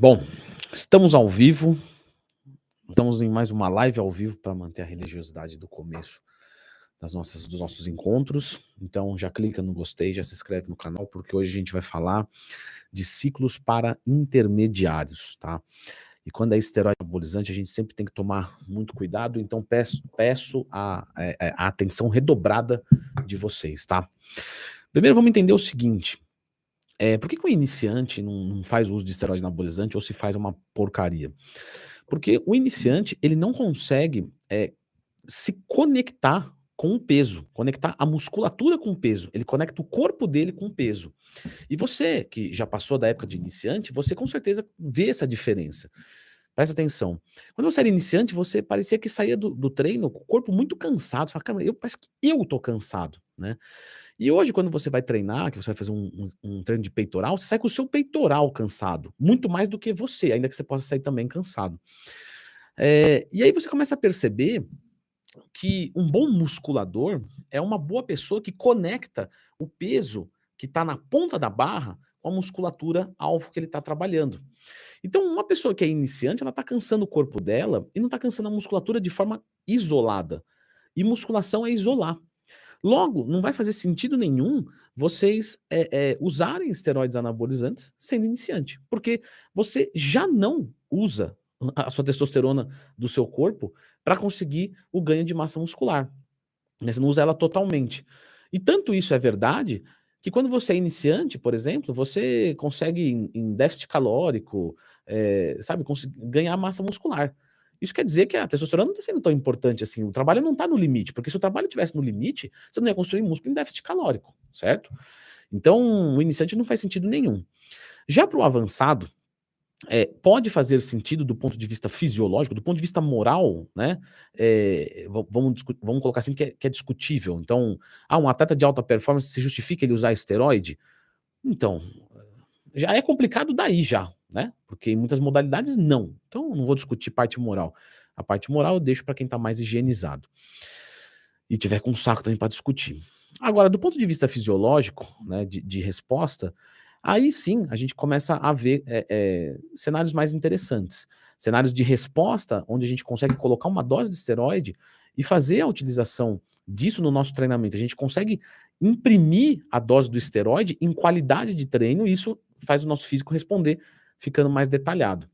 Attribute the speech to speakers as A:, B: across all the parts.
A: Bom, estamos ao vivo. Estamos em mais uma live ao vivo para manter a religiosidade do começo das nossas, dos nossos encontros. Então já clica no gostei, já se inscreve no canal, porque hoje a gente vai falar de ciclos para intermediários, tá? E quando é esteroide anabolizante, a gente sempre tem que tomar muito cuidado, então peço, peço a, a, é, é, a atenção redobrada de vocês, tá? Primeiro vamos entender o seguinte, é, por que, que o iniciante não, não faz uso de esteroide anabolizante ou se faz uma porcaria? Porque o iniciante, ele não consegue é, se conectar com o peso, conectar a musculatura com o peso, ele conecta o corpo dele com o peso. E você, que já passou da época de iniciante, você com certeza vê essa diferença. Presta atenção. Quando você era iniciante, você parecia que saía do, do treino com o corpo muito cansado. Você fala, cara, eu, parece que eu tô cansado, né? E hoje, quando você vai treinar, que você vai fazer um, um, um, treino de peitoral, você sai com o seu peitoral cansado, muito mais do que você, ainda que você possa sair também cansado. É, e aí você começa a perceber que um bom musculador é uma boa pessoa que conecta o peso que está na ponta da barra com a musculatura alvo que ele está trabalhando. Então, uma pessoa que é iniciante, ela está cansando o corpo dela e não está cansando a musculatura de forma isolada. E musculação é isolar. Logo, não vai fazer sentido nenhum vocês é, é, usarem esteroides anabolizantes sendo iniciante, porque você já não usa a sua testosterona do seu corpo para conseguir o ganho de massa muscular. Né? Você não usa ela totalmente. E tanto isso é verdade que quando você é iniciante, por exemplo, você consegue em, em déficit calórico, é, sabe, ganhar massa muscular. Isso quer dizer que a testosterona não está sendo tão importante assim. O trabalho não está no limite, porque se o trabalho tivesse no limite, você não ia construir músculo em déficit calórico, certo? Então, o iniciante não faz sentido nenhum. Já para o avançado, é, pode fazer sentido do ponto de vista fisiológico, do ponto de vista moral, né? É, vamos, vamos colocar assim que é, que é, discutível. Então, ah, um atleta de alta performance se justifica ele usar esteroide? Então, já é complicado daí já, né? Porque em muitas modalidades não. Então, não vou discutir parte moral. A parte moral eu deixo para quem está mais higienizado e tiver com saco também para discutir. Agora, do ponto de vista fisiológico, né, de, de resposta, aí sim a gente começa a ver é, é, cenários mais interessantes. Cenários de resposta, onde a gente consegue colocar uma dose de esteroide e fazer a utilização disso no nosso treinamento. A gente consegue imprimir a dose do esteroide em qualidade de treino e isso faz o nosso físico responder ficando mais detalhado.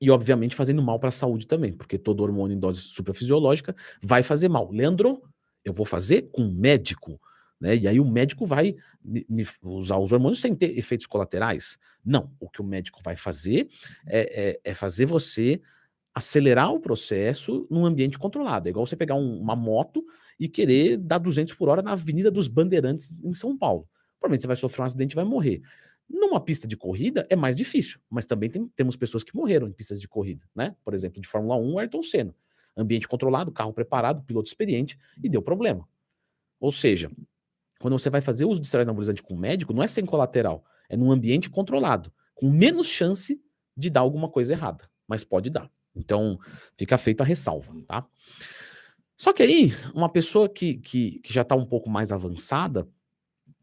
A: E, obviamente, fazendo mal para a saúde também, porque todo hormônio em dose suprafisiológica vai fazer mal. Leandro, eu vou fazer com um médico, né? E aí o médico vai me, me usar os hormônios sem ter efeitos colaterais? Não. O que o médico vai fazer é, é, é fazer você acelerar o processo num ambiente controlado. É igual você pegar um, uma moto e querer dar 200 por hora na Avenida dos Bandeirantes em São Paulo. Provavelmente você vai sofrer um acidente e vai morrer. Numa pista de corrida é mais difícil, mas também tem, temos pessoas que morreram em pistas de corrida, né? Por exemplo, de Fórmula 1, Ayrton Senna. Ambiente controlado, carro preparado, piloto experiente e deu problema. Ou seja, quando você vai fazer uso de esteroide anabolizante com um médico, não é sem colateral, é num ambiente controlado, com menos chance de dar alguma coisa errada, mas pode dar. Então, fica feita a ressalva, tá? Só que aí, uma pessoa que, que, que já está um pouco mais avançada,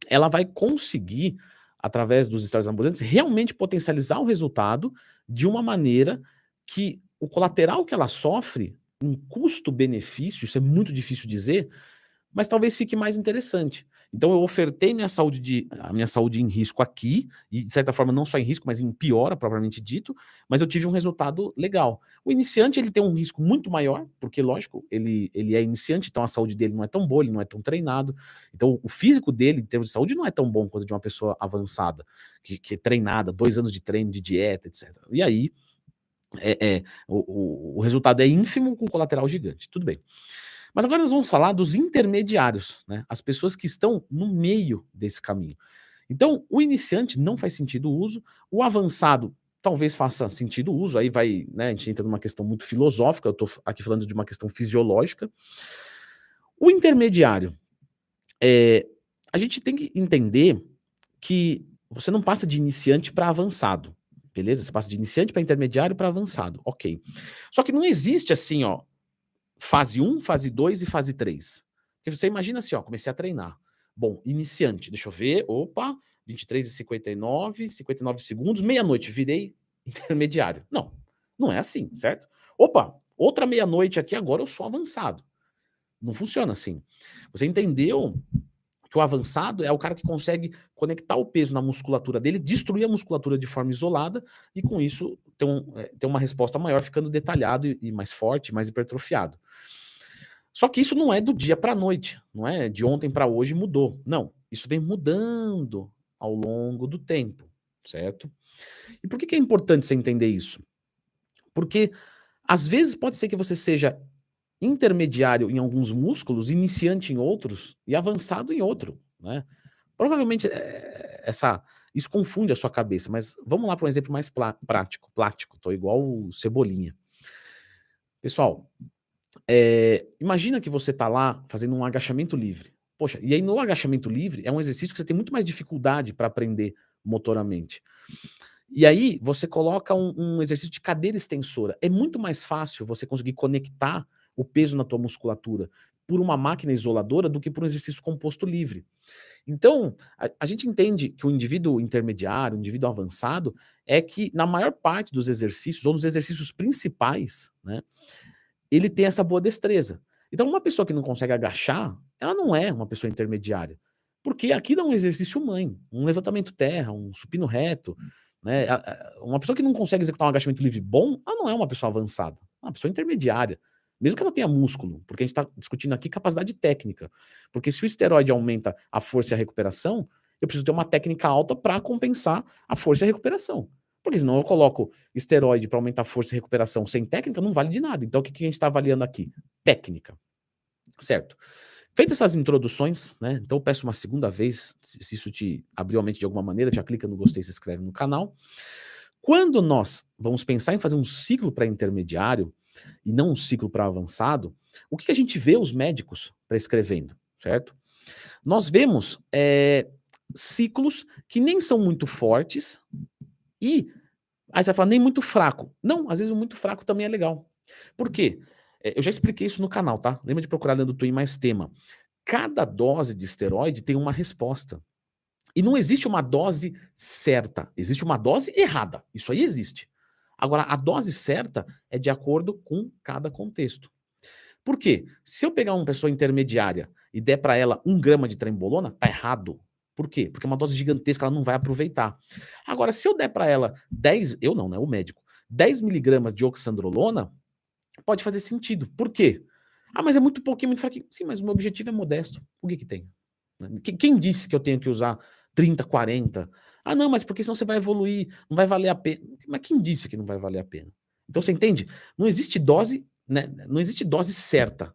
A: ela vai conseguir através dos esteroides anabolizantes, realmente potencializar o resultado de uma maneira que o colateral que ela sofre, um custo-benefício, isso é muito difícil dizer, mas talvez fique mais interessante. Então eu ofertei minha saúde de, a minha saúde em risco aqui, e de certa forma não só em risco, mas em piora, propriamente dito, mas eu tive um resultado legal. O iniciante ele tem um risco muito maior, porque lógico, ele, ele é iniciante, então a saúde dele não é tão boa, ele não é tão treinado. Então o físico dele, em termos de saúde, não é tão bom quanto de uma pessoa avançada, que, que é treinada, dois anos de treino, de dieta, etc. E aí é, é o, o, o resultado é ínfimo com colateral gigante. Tudo bem. Mas agora nós vamos falar dos intermediários, né? as pessoas que estão no meio desse caminho. Então, o iniciante não faz sentido o uso, o avançado talvez faça sentido o uso, aí vai, né, a gente entra numa questão muito filosófica, eu estou aqui falando de uma questão fisiológica. O intermediário, é, a gente tem que entender que você não passa de iniciante para avançado, beleza? Você passa de iniciante para intermediário para avançado, ok. Só que não existe assim, ó, fase 1, fase 2 e fase 3. Porque você imagina assim, ó, comecei a treinar. Bom, iniciante, deixa eu ver, opa, 23 e 59, 59 segundos, meia-noite, virei intermediário. Não, não é assim, certo? Opa, outra meia-noite aqui, agora eu sou avançado. Não funciona assim. Você entendeu que o avançado é o cara que consegue conectar o peso na musculatura dele, destruir a musculatura de forma isolada e com isso ter, um, é, ter uma resposta maior, ficando detalhado e, e mais forte, mais hipertrofiado. Só que isso não é do dia para a noite, não é de ontem para hoje mudou. Não, isso vem mudando ao longo do tempo, certo? E por que, que é importante você entender isso? Porque às vezes pode ser que você seja intermediário em alguns músculos, iniciante em outros e avançado em outro, né? Provavelmente é, essa isso confunde a sua cabeça, mas vamos lá para um exemplo mais prático, plástico, tô igual cebolinha. Pessoal, é, imagina que você está lá fazendo um agachamento livre. Poxa, e aí no agachamento livre é um exercício que você tem muito mais dificuldade para aprender motoramente. E aí você coloca um, um, exercício de cadeira extensora. É muito mais fácil você conseguir conectar o peso na tua musculatura por uma máquina isoladora do que por um exercício composto livre. Então, a, a, gente entende que o indivíduo intermediário, o indivíduo avançado, é que na maior parte dos exercícios, ou nos exercícios principais, né, ele tem essa boa destreza. Então, uma pessoa que não consegue agachar, ela não é uma pessoa intermediária. Porque aqui dá um exercício mãe, um levantamento terra, um supino reto. Né? Uma pessoa que não consegue executar um agachamento livre bom, ela não é uma pessoa avançada, é uma pessoa intermediária. Mesmo que ela tenha músculo, porque a gente está discutindo aqui capacidade técnica. Porque se o esteroide aumenta a força e a recuperação, eu preciso ter uma técnica alta para compensar a força e a recuperação. Porque senão eu coloco esteroide para aumentar a força e recuperação sem técnica, não vale de nada. Então o que, que a gente está avaliando aqui? Técnica. Certo. Feitas essas introduções, né? Então eu peço uma segunda vez, se isso te abriu a mente de alguma maneira, já clica no gostei, se inscreve no canal. Quando nós vamos pensar em fazer um ciclo para intermediário, e não um ciclo para avançado, o que, que, a gente vê os médicos prescrevendo, certo? Nós vemos é, ciclos que nem são muito fortes e aí você vai falar, nem muito fraco. Não, às vezes o muito fraco também é legal. Por quê? É, eu já expliquei isso no canal, tá? Lembra de procurar dentro do Twin mais tema. Cada dose de esteroide tem uma resposta. E não existe uma dose certa, existe uma dose errada. Isso aí existe. Agora, a dose certa é de acordo com cada contexto. Por quê? Se eu pegar uma pessoa intermediária e der para ela um grama de trembolona, tá errado. Por quê? Porque é uma dose gigantesca, ela não vai aproveitar. Agora, se eu der para ela 10, eu não, né? O médico, 10 miligramas de oxandrolona, pode fazer sentido. Por quê? Ah, mas é muito pouquinho, muito fraquinho. Sim, mas o meu objetivo é modesto. O que que tem? Quem disse que eu tenho que usar 30, 40? Ah, não, mas porque senão você vai evoluir, não vai valer a pena. Mas quem disse que não vai valer a pena? Então você entende? Não existe dose, né? Não existe dose certa.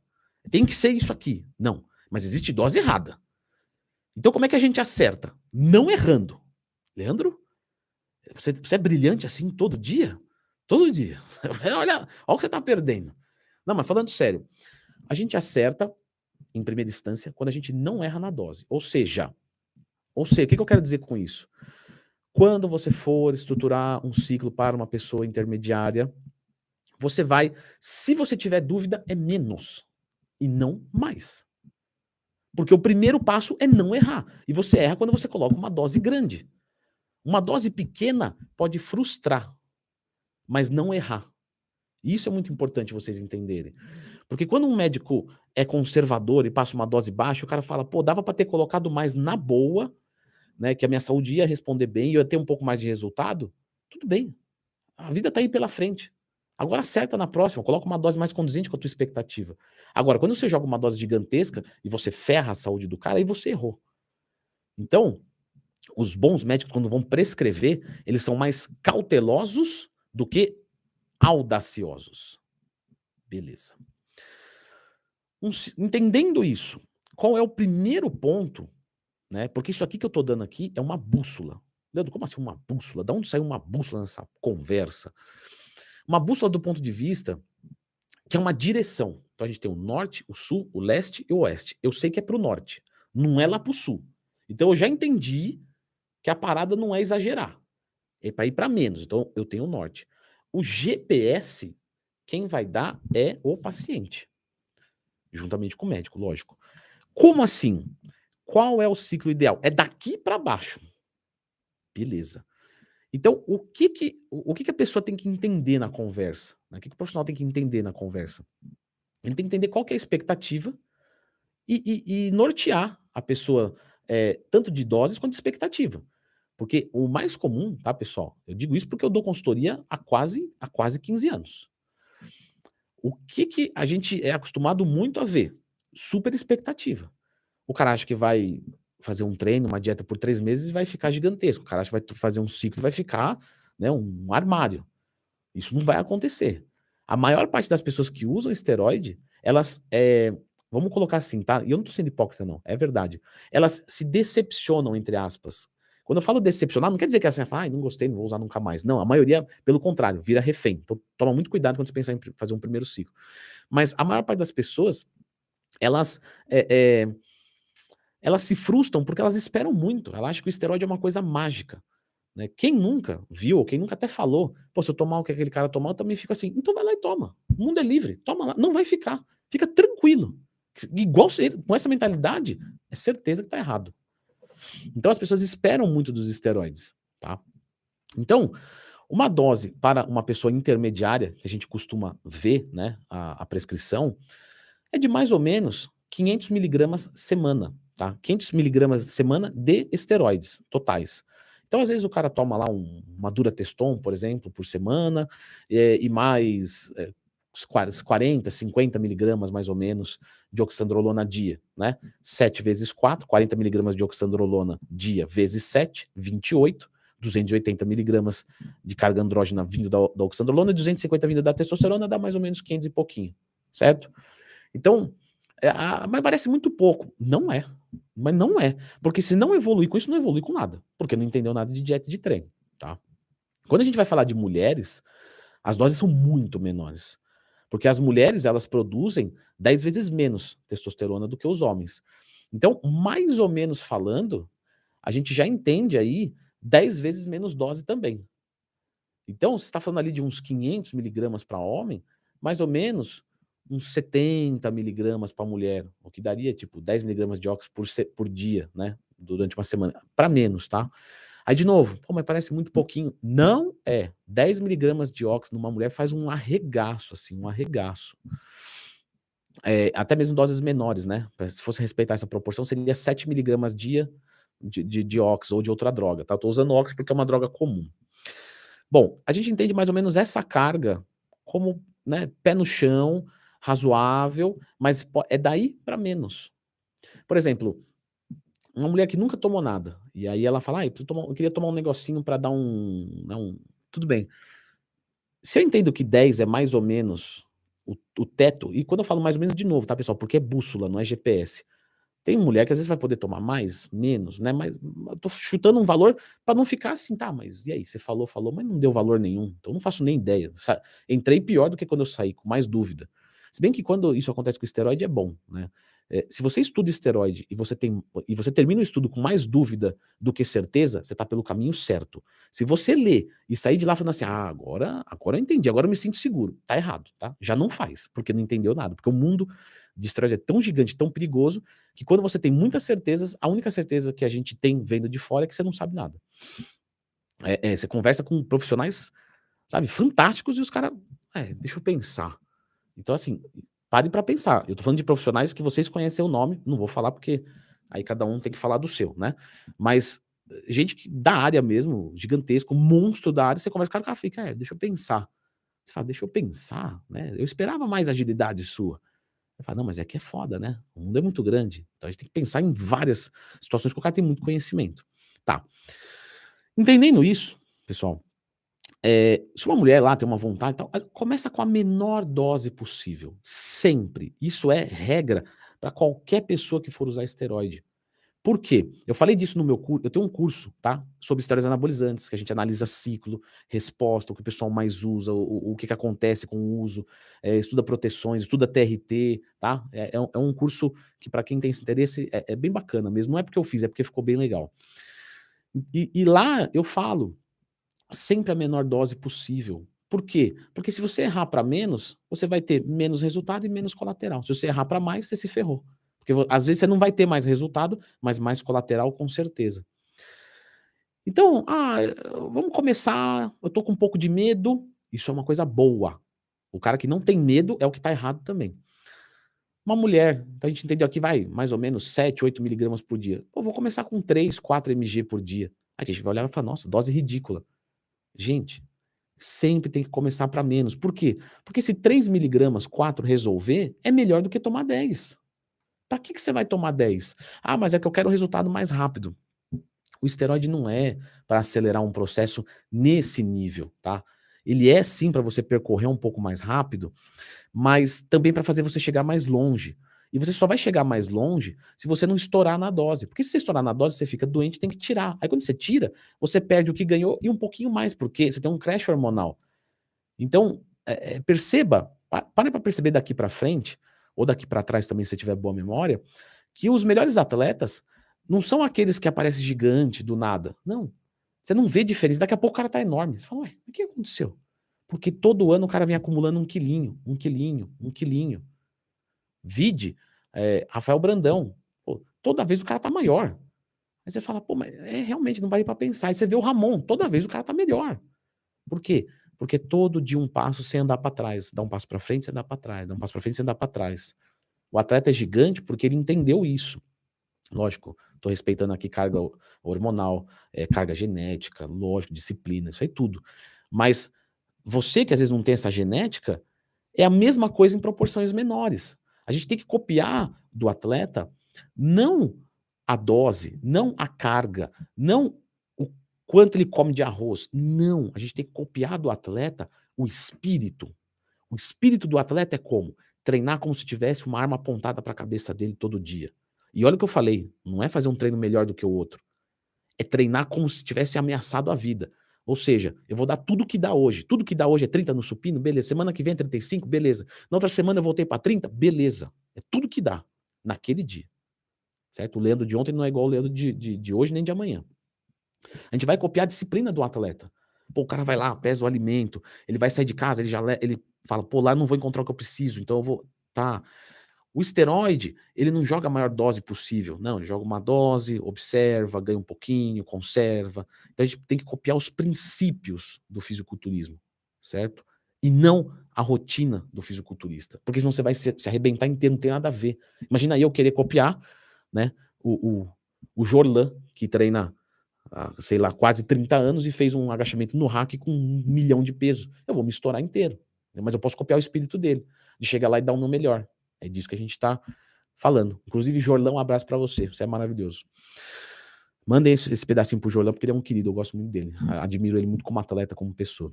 A: Tem que ser isso aqui. Não. Mas existe dose errada. Então como é que a gente acerta? Não errando. Leandro, você, você é brilhante assim todo dia? Todo dia. olha, olha o que você está perdendo. Não, mas falando sério, a gente acerta em primeira instância quando a gente não erra na dose. Ou seja, ou seja, o que, que eu quero dizer com isso? Quando você for estruturar um ciclo para uma pessoa intermediária, você vai, se você tiver dúvida, é menos e não mais. Porque o primeiro passo é não errar. E você erra quando você coloca uma dose grande. Uma dose pequena pode frustrar, mas não errar. Isso é muito importante vocês entenderem. Porque quando um médico é conservador e passa uma dose baixa, o cara fala, pô, dava para ter colocado mais na boa né, que a minha saúde ia responder bem e eu ia ter um pouco mais de resultado, tudo bem. A vida está aí pela frente. Agora acerta na próxima, coloca uma dose mais conduzente com a tua expectativa. Agora, quando você joga uma dose gigantesca e você ferra a saúde do cara, aí você errou. Então, os bons médicos, quando vão prescrever, eles são mais cautelosos do que audaciosos. Beleza. Entendendo isso, qual é o primeiro ponto né? Porque isso aqui que eu estou dando aqui é uma bússola. Leandro, como assim uma bússola? Da onde saiu uma bússola nessa conversa? Uma bússola do ponto de vista que é uma direção. Então a gente tem o norte, o sul, o leste e o oeste. Eu sei que é para o norte, não é lá para o sul. Então eu já entendi que a parada não é exagerar. É para ir para menos. Então eu tenho o norte. O GPS, quem vai dar é o paciente. Juntamente com o médico, lógico. Como assim? Qual é o ciclo ideal? É daqui para baixo. Beleza. Então, o que que, o que que a pessoa tem que entender na conversa? Né? O que, que o profissional tem que entender na conversa? Ele tem que entender qual que é a expectativa e, e, e nortear a pessoa, é, tanto de doses quanto de expectativa. Porque o mais comum, tá, pessoal? Eu digo isso porque eu dou consultoria há quase, há quase 15 anos. O que, que a gente é acostumado muito a ver? Super expectativa. O cara acha que vai fazer um treino, uma dieta por três meses e vai ficar gigantesco. O cara acha que vai fazer um ciclo vai ficar né, um armário. Isso não vai acontecer. A maior parte das pessoas que usam esteroide, elas, é, vamos colocar assim, tá? E eu não estou sendo hipócrita, não, é verdade. Elas se decepcionam, entre aspas. Quando eu falo decepcionar, não quer dizer que é assim, ah, não gostei, não vou usar nunca mais. Não, a maioria, pelo contrário, vira refém. Então, toma muito cuidado quando você pensar em fazer um primeiro ciclo. Mas a maior parte das pessoas, elas é, é, elas se frustram porque elas esperam muito. Elas acham que o esteroide é uma coisa mágica. Né? Quem nunca viu, ou quem nunca até falou, pô, se eu tomar o que aquele cara tomar, eu também fico assim. Então vai lá e toma. O mundo é livre. Toma lá. Não vai ficar. Fica tranquilo. Igual com essa mentalidade, é certeza que tá errado. Então as pessoas esperam muito dos esteroides, tá? Então, uma dose para uma pessoa intermediária, que a gente costuma ver, né, a, a prescrição, é de mais ou menos 500 miligramas semana tá? 500 miligramas semana de esteroides totais. Então, às vezes, o cara toma lá um, uma dura teston, por exemplo, por semana, é, e mais é, 40, 50 miligramas, mais ou menos, de oxandrolona dia, né? 7 vezes 4, 40 miligramas de oxandrolona dia, vezes 7, 28, 280 miligramas de carga andrógena vindo da, da oxandrolona e 250 vindo da testosterona, dá mais ou menos 500 e pouquinho, certo? Então, é, a, mas parece muito pouco. Não é. Mas não é. Porque se não evoluir com isso, não evolui com nada. Porque não entendeu nada de dieta de treino. Tá? Quando a gente vai falar de mulheres, as doses são muito menores. Porque as mulheres, elas produzem 10 vezes menos testosterona do que os homens. Então, mais ou menos falando, a gente já entende aí 10 vezes menos dose também. Então, você está falando ali de uns 500 miligramas para homem, mais ou menos uns 70 miligramas para mulher, o que daria tipo 10 miligramas de óxido por, por dia, né? Durante uma semana, para menos, tá? Aí de novo, pô, mas parece muito pouquinho. Não é. 10 miligramas de óxido numa mulher faz um arregaço, assim, um arregaço. É, até mesmo doses menores, né? Se fosse respeitar essa proporção, seria 7 miligramas dia de, de, de óxido ou de outra droga, tá? Eu tô usando óxido porque é uma droga comum. Bom, a gente entende mais ou menos essa carga como né, pé no chão, razoável, mas é daí para menos. Por exemplo, uma mulher que nunca tomou nada, e aí ela fala, ah, eu, tomar, eu queria tomar um negocinho para dar um, né, um, Tudo bem. Se eu entendo que 10 é mais ou menos o, o, teto, e quando eu falo mais ou menos de novo, tá, pessoal? Porque é bússola, não é GPS. Tem mulher que às vezes vai poder tomar mais, menos, né? Mas eu tô chutando um valor para não ficar assim, tá, mas e aí? Você falou, falou, mas não deu valor nenhum. Então eu não faço nem ideia. Entrei pior do que quando eu saí, com mais dúvida. Se bem que quando isso acontece com esteroide é bom, né? É, se você estuda esteroide e você tem e você termina o estudo com mais dúvida do que certeza, você está pelo caminho certo. Se você lê e sair de lá falando assim, ah, agora, agora eu entendi, agora eu me sinto seguro, tá errado, tá? Já não faz, porque não entendeu nada, porque o mundo de esteroide é tão gigante, tão perigoso, que quando você tem muitas certezas, a única certeza que a gente tem vendo de fora é que você não sabe nada. É, é, você conversa com profissionais, sabe, fantásticos e os caras, é, deixa eu pensar. Então, assim, pare para pensar. Eu tô falando de profissionais que vocês conhecem o nome, não vou falar porque aí cada um tem que falar do seu, né? Mas eh, gente que, da área mesmo, gigantesco, monstro da área, você conversa com o cara, o cara fica, é, deixa eu pensar. Você fala, deixa eu pensar, né? Eu esperava mais agilidade sua. Eu falo, não, mas é que é foda, né? O mundo é muito grande. Então a gente tem que pensar em várias situações que o cara tem muito conhecimento. Tá. Entendendo isso, pessoal, é, se uma mulher lá tem uma vontade, tal, começa com a menor dose possível. Sempre. Isso é regra para qualquer pessoa que for usar esteroide. Por quê? Eu falei disso no meu curso. Eu tenho um curso, tá? Sobre esteroides anabolizantes, que a gente analisa ciclo, resposta, o que o pessoal mais usa, o, o que, que acontece com o uso, é, estuda proteções, estuda TRT, tá? É, é, um, é curso que, para quem tem esse interesse, é, é, bem bacana mesmo. Não é porque eu fiz, é porque ficou bem legal. E, e lá eu falo sempre a menor dose possível. Por quê? Porque se você errar para menos, você vai ter menos resultado e menos colateral. Se você errar para mais, você se ferrou. Porque às vezes você não vai ter mais resultado, mas mais colateral com certeza. Então, ah, vamos começar, eu tô com um pouco de medo, isso é uma coisa boa. O cara que não tem medo é o que tá errado também. Uma mulher, então a gente entendeu aqui, vai mais ou menos 7, 8 miligramas por dia. Pô, vou começar com 3, 4 mg por dia. Aí a gente vai olhar e falar, nossa, dose ridícula. Gente, sempre tem que começar para menos. Por quê? Porque se 3 miligramas, 4 resolver, é melhor do que tomar 10. Para que, que você vai tomar 10? Ah, mas é que eu quero o resultado mais rápido. O esteroide não é para acelerar um processo nesse nível, tá? Ele é sim para você percorrer um pouco mais rápido, mas também para fazer você chegar mais longe. E você só vai chegar mais longe se você não estourar na dose. Porque se você estourar na dose, você fica doente, tem que tirar. Aí quando você tira, você perde o que ganhou e um pouquinho mais, porque você tem um crash hormonal. Então, é, é perceba, pare para perceber daqui para frente, ou daqui para trás também, se tiver boa memória, que os melhores atletas não são aqueles que aparecem gigante do nada. Não. Você não vê diferença. Daqui a pouco o cara tá enorme. Você fala, ué, o que aconteceu? Porque todo ano o cara vem acumulando um quilinho, um quilinho, um quilinho. Vide é, Rafael Brandão. Pô, toda vez o cara tá maior. Aí você fala, pô, mas é, realmente não vale para pensar. Aí você vê o Ramon, toda vez o cara tá melhor. Por quê? Porque todo dia um passo sem andar para trás. Dá um passo para frente, sem andar para trás. Dá um passo para frente, sem andar para trás. O atleta é gigante porque ele entendeu isso. Lógico, estou respeitando aqui carga hormonal, é, carga genética, lógico, disciplina, isso aí tudo. Mas você que às vezes não tem essa genética, é a mesma coisa em proporções menores. A gente tem que copiar do atleta não a dose, não a carga, não o quanto ele come de arroz. Não, a gente tem que copiar do atleta o espírito. O espírito do atleta é como? Treinar como se tivesse uma arma apontada para a cabeça dele todo dia. E olha o que eu falei, não é fazer um treino melhor do que o outro. É treinar como se tivesse ameaçado a vida. Ou seja, eu vou dar tudo que dá hoje. Tudo que dá hoje é 30 no supino, beleza. Semana que vem é 35, beleza. Na outra semana eu voltei para 30, beleza. É tudo que dá naquele dia. Certo? O Leandro de ontem não é igual o Leandro de, de, de hoje nem de amanhã. A gente vai copiar a disciplina do atleta. Pô, o cara vai lá, pesa o alimento, ele vai sair de casa, ele já ele fala, pô, lá eu não vou encontrar o que eu preciso, então eu vou. Tá. O esteroide, ele não joga a maior dose possível. Não, ele joga uma dose, observa, ganha um pouquinho, conserva. Então a gente tem que copiar os princípios do fisiculturismo, certo? E não a rotina do fisiculturista. Porque senão você vai se, se arrebentar inteiro, não tem nada a ver. Imagina eu querer copiar, né? O, o, o Jorlan, que treina, sei lá, quase 30 anos e fez um agachamento no hack com um milhão de peso. Eu vou me estourar inteiro. Né? Mas eu posso copiar o espírito dele, de chegar lá e dar o meu melhor. É disso que a gente está falando. Inclusive, Jorlão, um abraço para você. Você é maravilhoso. Mandem esse, esse pedacinho pro Jorlão, porque ele é um querido, eu gosto muito dele. Admiro ele muito como atleta, como pessoa.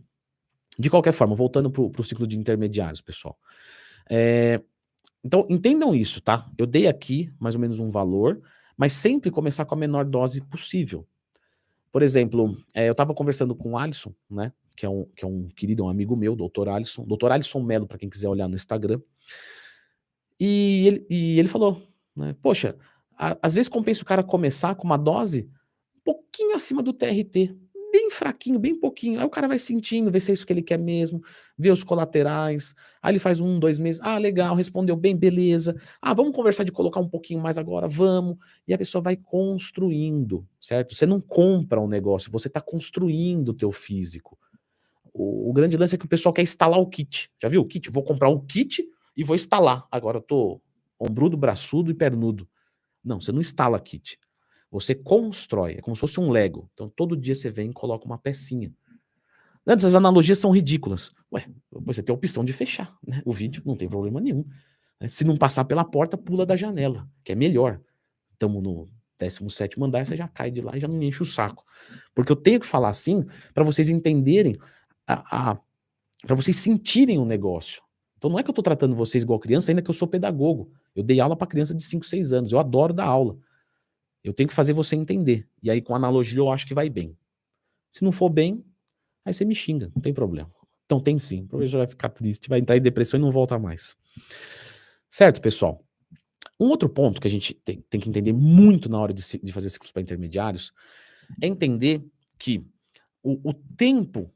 A: De qualquer forma, voltando pro, pro ciclo de intermediários, pessoal. É, então, entendam isso, tá? Eu dei aqui mais ou menos um valor, mas sempre começar com a menor dose possível. Por exemplo, é, eu estava conversando com o Alisson, né? Que é, um, que é um querido, um amigo meu, doutor Alisson. Doutor Alisson Melo, para quem quiser olhar no Instagram. E ele, e ele falou, né, poxa, a, às vezes compensa o cara começar com uma dose um pouquinho acima do TRT, bem fraquinho, bem pouquinho. Aí o cara vai sentindo, vê se é isso que ele quer mesmo, vê os colaterais. Aí ele faz um, dois meses. Ah, legal, respondeu bem, beleza. Ah, vamos conversar de colocar um pouquinho mais agora, vamos. E a pessoa vai construindo, certo? Você não compra um negócio, você está construindo o teu físico. O, o, grande lance é que o pessoal quer instalar o kit. Já viu o kit? Vou comprar o kit e vou instalar. Agora eu tô ombrudo, braçudo e pernudo. Não, você não instala kit. Você constrói, é como se fosse um Lego. Então todo dia você vem e coloca uma pecinha. Antes as analogias são ridículas. Ué, você tem a opção de fechar né? o vídeo, não tem problema nenhum. Né? Se não passar pela porta, pula da janela, que é melhor. Estamos no 17 andar, você já cai de lá e já não me enche o saco. Porque eu tenho que falar assim para vocês entenderem, a, a para vocês sentirem o negócio. Então não é que eu estou tratando vocês igual criança, ainda que eu sou pedagogo. Eu dei aula para criança de 5, 6 anos. Eu adoro dar aula. Eu tenho que fazer você entender. E aí, com analogia, eu acho que vai bem. Se não for bem, aí você me xinga, não tem problema. Então tem sim. O professor vai ficar triste, vai entrar em depressão e não volta mais. Certo, pessoal? Um outro ponto que a gente tem, tem que entender muito na hora de, de fazer ciclos para intermediários é entender que o, o tempo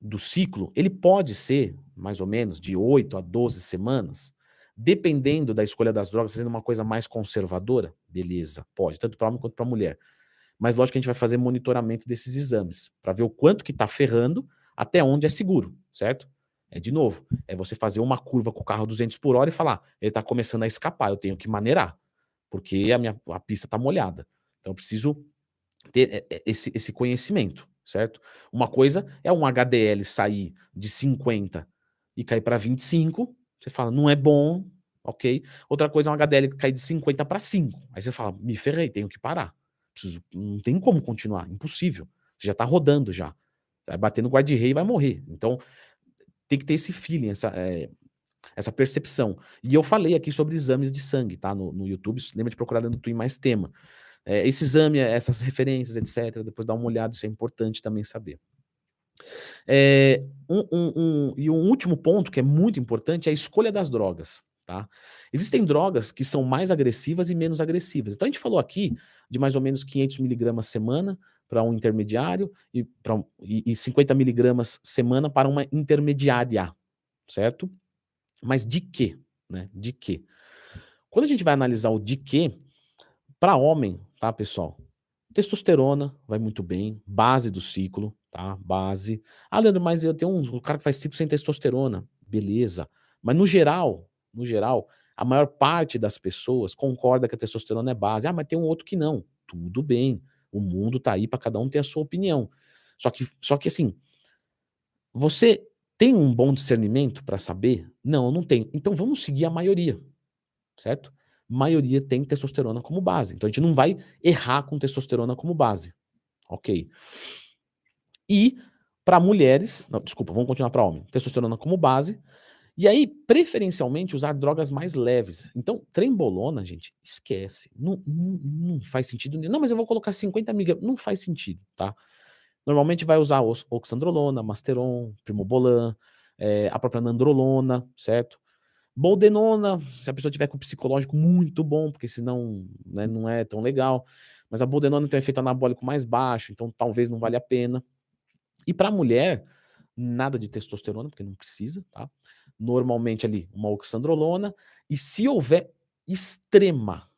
A: do ciclo, ele pode ser mais ou menos de 8 a 12 semanas, dependendo da escolha das drogas, sendo uma coisa mais conservadora, beleza, pode, tanto para homem quanto para mulher. Mas lógico que a gente vai fazer monitoramento desses exames para ver o quanto que está ferrando, até onde é seguro, certo? É de novo, é você fazer uma curva com o carro a 200 por hora e falar, ele está começando a escapar, eu tenho que maneirar, porque a minha a pista está molhada. Então eu preciso ter é, é, esse, esse conhecimento, certo? Uma coisa é um HDL sair de 50 e cair para 25, você fala, não é bom, ok? Outra coisa é um HDL cair de 50 para 5. Aí você fala, me ferrei, tenho que parar. Preciso, não tem como continuar, impossível. Você já está rodando já. Vai bater no guarda-rei e vai morrer. Então, tem que ter esse feeling, essa, é, essa percepção. E eu falei aqui sobre exames de sangue, tá? No, no YouTube. Lembra de procurar dentro do Twin mais tema. É, esse exame, essas referências, etc. Depois dá uma olhada, isso é importante também saber. É, um, um, um, e um último ponto que é muito importante é a escolha das drogas. Tá? Existem drogas que são mais agressivas e menos agressivas. Então a gente falou aqui de mais ou menos 500 miligramas semana para um intermediário e, pra, e, e 50 miligramas semana para uma intermediária, certo? Mas de quê? Né? De quê? Quando a gente vai analisar o de quê, para homem, tá, pessoal? Testosterona vai muito bem, base do ciclo, tá? Base. Ah, Leandro, mas eu tenho um, cara que faz ciclo sem testosterona. Beleza. Mas no geral, no geral, a maior parte das pessoas concorda que a testosterona é base. Ah, mas tem um outro que não. Tudo bem. O mundo tá aí para cada um ter a sua opinião. Só que, só que assim, você tem um bom discernimento para saber? Não, eu não tenho. Então vamos seguir a maioria, certo? Maioria tem testosterona como base. Então a gente não vai errar com testosterona como base. Ok. E para mulheres, não, desculpa, vamos continuar para homem. Testosterona como base. E aí, preferencialmente, usar drogas mais leves. Então, trembolona, gente, esquece. Não, não, não faz sentido. Não, mas eu vou colocar 50 miligramas. Não faz sentido, tá? Normalmente vai usar oxandrolona, masteron, primobolan, é, a própria nandrolona, certo? Boldenona, se a pessoa tiver com psicológico muito bom, porque senão né, não é tão legal. Mas a boldenona tem um efeito anabólico mais baixo, então talvez não valha a pena. E para mulher, nada de testosterona, porque não precisa, tá? Normalmente ali uma oxandrolona. E se houver extrema,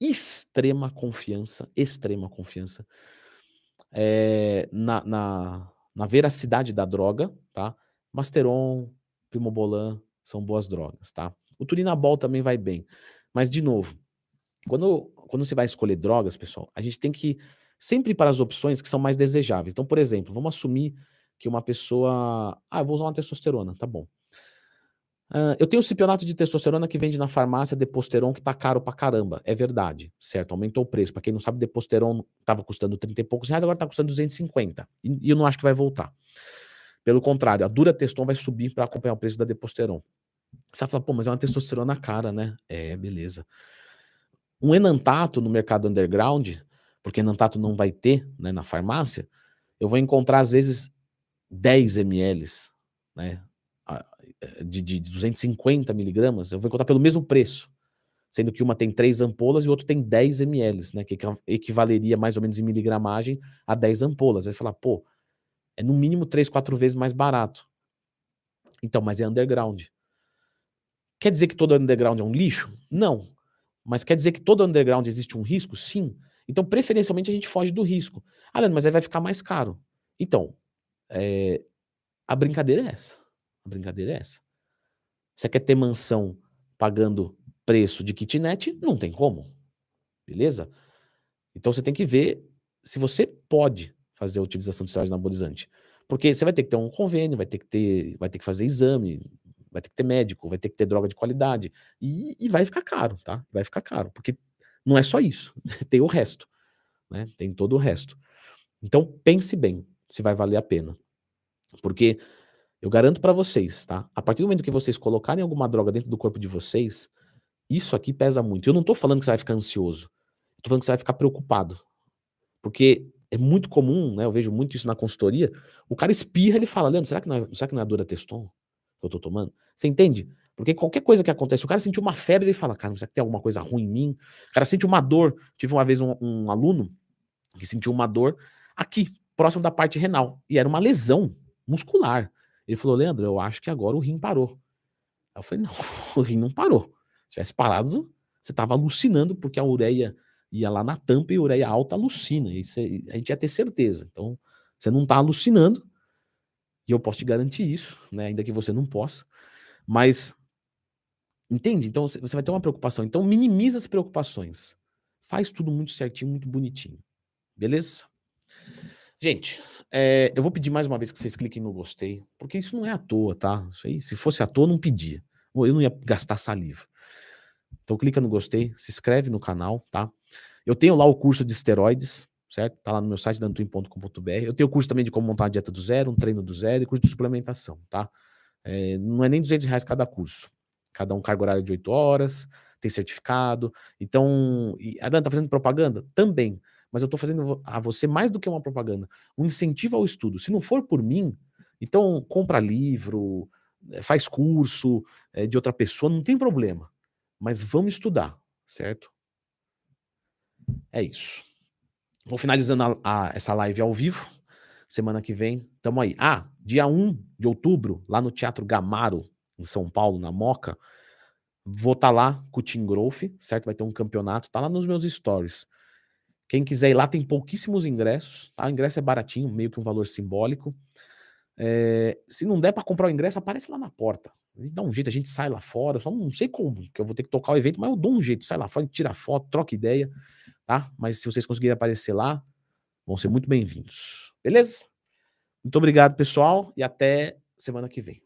A: extrema confiança, extrema confiança é, na, na, na, veracidade da droga, tá? Masteron, Primobolan são boas drogas, tá? O Turinabol também vai bem. Mas, de novo, quando, quando você vai escolher drogas, pessoal, a gente tem que sempre ir para as opções que são mais desejáveis. Então, por exemplo, vamos assumir que uma pessoa. Ah, eu vou usar uma testosterona, tá bom. Uh, eu tenho o cipionato de testosterona que vende na farmácia Deposteron, que tá caro pra caramba. É verdade, certo? Aumentou o preço. Para quem não sabe, Deposteron tava custando 30 e poucos reais, agora tá custando 250. E, e eu não acho que vai voltar. Pelo contrário, a dura teston vai subir para acompanhar o preço da Deposteron. Você vai falar, pô, mas é uma testosterona cara, né? É, beleza. Um enantato no mercado underground, porque enantato não vai ter né, na farmácia, eu vou encontrar às vezes 10 ml, né, de, de 250 miligramas, eu vou encontrar pelo mesmo preço, sendo que uma tem 3 ampolas e o outro tem 10 ml, né, que equivaleria mais ou menos em miligramagem a 10 ampolas. Aí você fala, pô, é no mínimo 3, 4 vezes mais barato. Então, mas é underground. Quer dizer que todo underground é um lixo? Não. Mas quer dizer que todo underground existe um risco? Sim. Então, preferencialmente, a gente foge do risco. Ah, Leandro, mas aí vai ficar mais caro. Então, é, a brincadeira é essa. A brincadeira é essa. Você quer ter mansão pagando preço de kitnet? Não tem como. Beleza? Então você tem que ver se você pode fazer a utilização de esteroide anabolizante. Porque você vai ter que ter um convênio, vai ter que ter, vai ter que fazer exame, vai ter que ter médico, vai ter que ter droga de qualidade. E, e vai ficar caro, tá? Vai ficar caro. Porque não é só isso. tem o resto. Né? Tem todo o resto. Então pense bem se vai valer a pena. Porque eu garanto para vocês, tá? A partir do momento que vocês colocarem alguma droga dentro do corpo de vocês, isso aqui pesa muito. Eu não tô falando que você vai ficar ansioso. Eu tô falando que você vai ficar preocupado. Porque é muito comum, né? Eu vejo muito isso na consultoria. O cara espirra, ele fala, Leandro, será que não é, será que não é a dura teston que eu tô tomando? Você entende? Porque qualquer coisa que acontece, o cara sentiu uma febre, ele fala, cara, será que tem alguma coisa ruim em mim? O cara sente uma dor. Tive uma vez um, um aluno que sentiu uma dor aqui, próximo da parte renal. E era uma lesão muscular. Ele falou, Leandro, eu acho que agora o rim parou. Eu falei, não, o rim não parou. Se tivesse parado, você estava alucinando porque a ureia ia lá na tampa e ureia alta alucina. Isso a gente ia ter certeza. Então, você não está alucinando, e eu posso te garantir isso, né? Ainda que você não possa. Mas, entende? Então, você vai ter uma preocupação. Então, minimiza as preocupações. Faz tudo muito certinho, muito bonitinho. Beleza? Gente, é, eu vou pedir mais uma vez que vocês cliquem no gostei, porque isso não é à toa, tá? Isso aí, se fosse à toa, não pedia. Eu não ia gastar saliva. Então clica no gostei, se inscreve no canal, tá? Eu tenho lá o curso de esteroides, certo? Tá lá no meu site, dantuim.com.br. Eu tenho o curso também de como montar a dieta do zero, um treino do zero e curso de suplementação, tá? É, não é nem 200 reais cada curso. Cada um carga horário de 8 horas, tem certificado. Então, e a Dan tá fazendo propaganda? Também. Mas eu tô fazendo a você mais do que uma propaganda. Um incentivo ao estudo. Se não for por mim, então compra livro, eh, faz curso é, de outra pessoa, não tem problema. Mas vamos estudar, certo? É isso. Vou finalizando a, a, essa live ao vivo. Semana que vem, tamo aí. Ah, dia 1 de outubro, lá no Teatro Gamaro, em São Paulo, na Moca, vou estar tá lá com o Team Growth, certo? Vai ter um campeonato, tá lá nos meus stories. Quem quiser ir lá, tem pouquíssimos ingressos, tá? O ingresso é baratinho, meio que um valor simbólico. É, se não der para comprar o ingresso, aparece lá na porta. Dá um jeito, a gente sai lá fora, só não sei como, que eu vou ter que tocar o evento, mas eu dou um jeito, sai lá fora, tira foto, troca ideia tá? Mas se vocês conseguirem aparecer lá, vão ser muito bem-vindos. Beleza? Muito obrigado, pessoal, e até semana que vem.